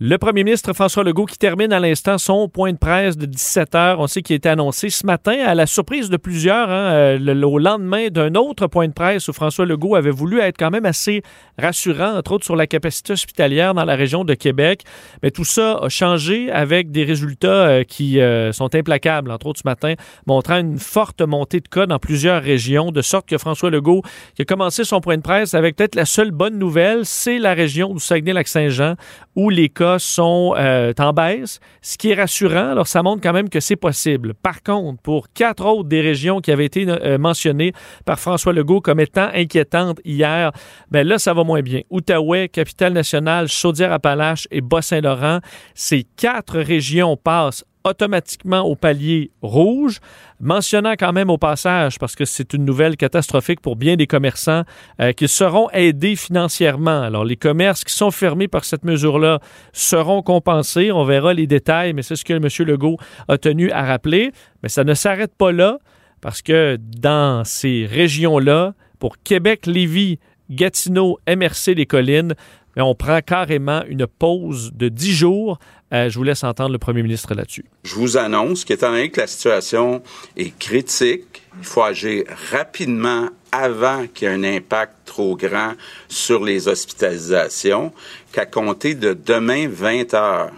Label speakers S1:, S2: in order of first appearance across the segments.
S1: Le premier ministre François Legault qui termine à l'instant son point de presse de 17 heures. On sait qu'il a été annoncé ce matin à la surprise de plusieurs, hein, euh, au lendemain d'un autre point de presse où François Legault avait voulu être quand même assez rassurant, entre autres sur la capacité hospitalière dans la région de Québec. Mais tout ça a changé avec des résultats euh, qui euh, sont implacables, entre autres ce matin, montrant une forte montée de cas dans plusieurs régions, de sorte que François Legault, qui a commencé son point de presse avec peut-être la seule bonne nouvelle, c'est la région du Saguenay-Lac-Saint-Jean où les cas sont euh, en baisse, ce qui est rassurant. Alors, ça montre quand même que c'est possible. Par contre, pour quatre autres des régions qui avaient été euh, mentionnées par François Legault comme étant inquiétantes hier, ben là, ça va moins bien. Outaouais, Capitale-Nationale, Chaudière-Appalaches et Bas-Saint-Laurent, ces quatre régions passent automatiquement au palier rouge, mentionnant quand même au passage, parce que c'est une nouvelle catastrophique pour bien des commerçants, euh, qu'ils seront aidés financièrement. Alors, les commerces qui sont fermés par cette mesure-là seront compensés. On verra les détails, mais c'est ce que M. Legault a tenu à rappeler. Mais ça ne s'arrête pas là, parce que dans ces régions-là, pour Québec, Lévis, Gatineau, MRC des Collines, on prend carrément une pause de 10 jours. Euh, je vous laisse entendre le premier ministre là-dessus.
S2: Je vous annonce qu'étant donné que la situation est critique, il faut agir rapidement avant qu'il y ait un impact trop grand sur les hospitalisations, qu'à compter de demain 20 heures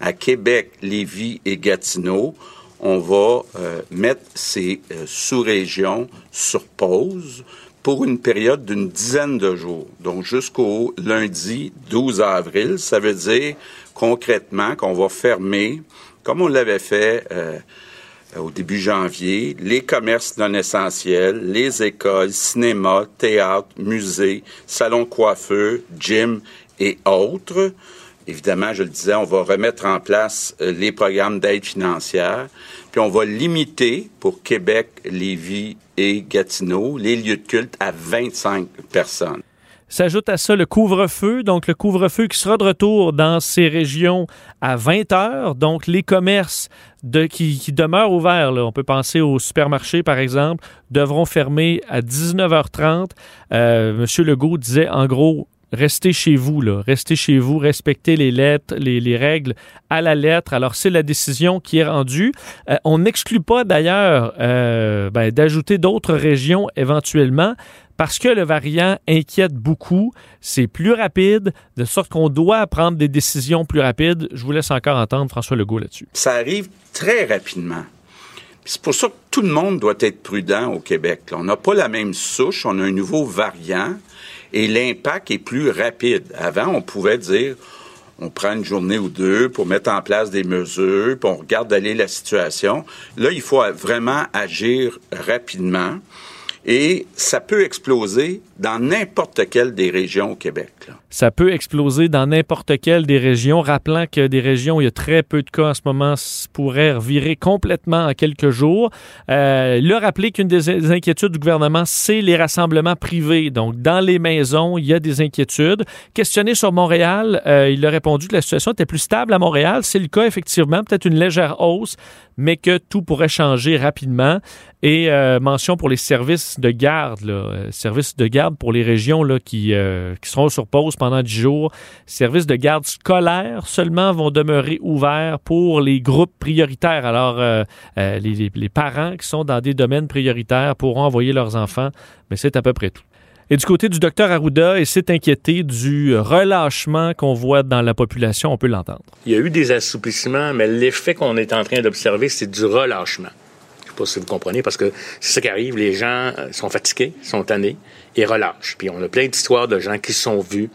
S2: à Québec, Lévis et Gatineau, on va euh, mettre ces euh, sous-régions sur pause pour une période d'une dizaine de jours, donc jusqu'au lundi 12 avril. Ça veut dire concrètement qu'on va fermer, comme on l'avait fait euh, au début janvier, les commerces non essentiels, les écoles, cinéma, théâtre, musées, salons de coiffeur, gym et autres. Évidemment, je le disais, on va remettre en place euh, les programmes d'aide financière, puis on va limiter pour Québec, Lévis et Gatineau les lieux de culte à 25 personnes.
S1: S'ajoute à ça le couvre-feu, donc le couvre-feu qui sera de retour dans ces régions à 20 heures. Donc les commerces qui, demeurent ouverts, on peut penser aux supermarchés par exemple, devront fermer à 19h30. Euh, Monsieur Legault disait en gros restez chez vous, là. Restez chez vous, respectez les lettres, les, règles à la lettre. Alors, c'est la décision qui est rendue. Euh, on n'exclut pas d'ailleurs euh, ben, d'ajouter d'autres régions éventuellement parce que le variant inquiète beaucoup. C'est plus rapide, de sorte qu'on doit prendre des décisions plus rapides. Je vous laisse encore entendre François Legault là-dessus.
S2: Ça arrive très rapidement. C'est pour ça que tout le monde doit être prudent au Québec. On n'a pas la même souche, on a un nouveau variant et l'impact est plus rapide. Avant, on pouvait dire, on prend une journée ou deux pour mettre en place des mesures, puis on regarde d'aller la situation. Là, il faut vraiment agir rapidement et ça peut exploser dans n'importe quelle des régions au Québec.
S1: Ça peut exploser dans n'importe quelle des régions, rappelant que des régions où il y a très peu de cas en ce moment pourraient revirer complètement en quelques jours. Euh, le rappeler qu'une des inquiétudes du gouvernement, c'est les rassemblements privés. Donc, dans les maisons, il y a des inquiétudes. Questionné sur Montréal, euh, il a répondu que la situation était plus stable à Montréal. C'est le cas, effectivement, peut-être une légère hausse, mais que tout pourrait changer rapidement. Et euh, mention pour les services de garde, là, euh, services de garde pour les régions là, qui, euh, qui seront sur pause pendant 10 jours. Services de garde scolaires seulement vont demeurer ouverts pour les groupes prioritaires. Alors, les, les, parents qui sont dans des domaines prioritaires pourront envoyer leurs enfants, mais c'est à peu près tout. Et du côté du docteur Arruda, il s'est inquiété du relâchement qu'on voit dans la population, on peut l'entendre.
S3: Il y a eu des assouplissements, mais l'effet qu'on est en train d'observer, c'est du relâchement pas si vous comprenez, parce que c'est ça qui arrive. Les gens euh, sont fatigués, sont tannés et relâchent. Puis on a plein d'histoires de gens qui sont vus,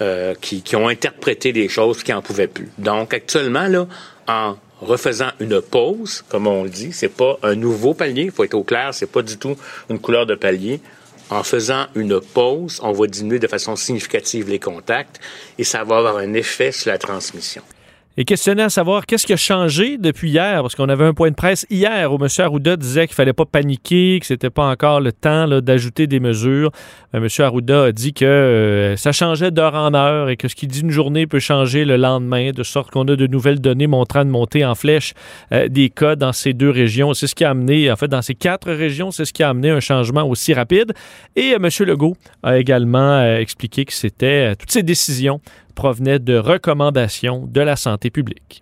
S3: euh, qui, qui, ont interprété des choses qui n'en pouvaient plus. Donc actuellement, là, en refaisant une pause, comme on le dit, c'est pas un nouveau palier. Il faut être au clair, c'est pas du tout une couleur de palier. en faisant une pause, on va diminuer de façon significative les contacts et ça va avoir un effet sur la transmission
S1: et questionné à savoir qu'est-ce qui a changé depuis hier, parce qu'on avait un point de presse hier où M. Arruda disait qu'il fallait pas paniquer, que c'était pas encore le temps d'ajouter des mesures. Euh, M. Arruda a dit que euh, ça changeait d'heure en heure et que ce qui dit une journée peut changer le lendemain, de sorte qu'on a de nouvelles données montrant de monter en flèche euh, des cas dans ces deux régions. C'est ce qui a amené, en fait, dans ces quatre régions, c'est ce qui a amené un changement aussi rapide. Et M. Legault a également expliqué que c'était toutes ces décisions provenait de recommandations de la santé publique.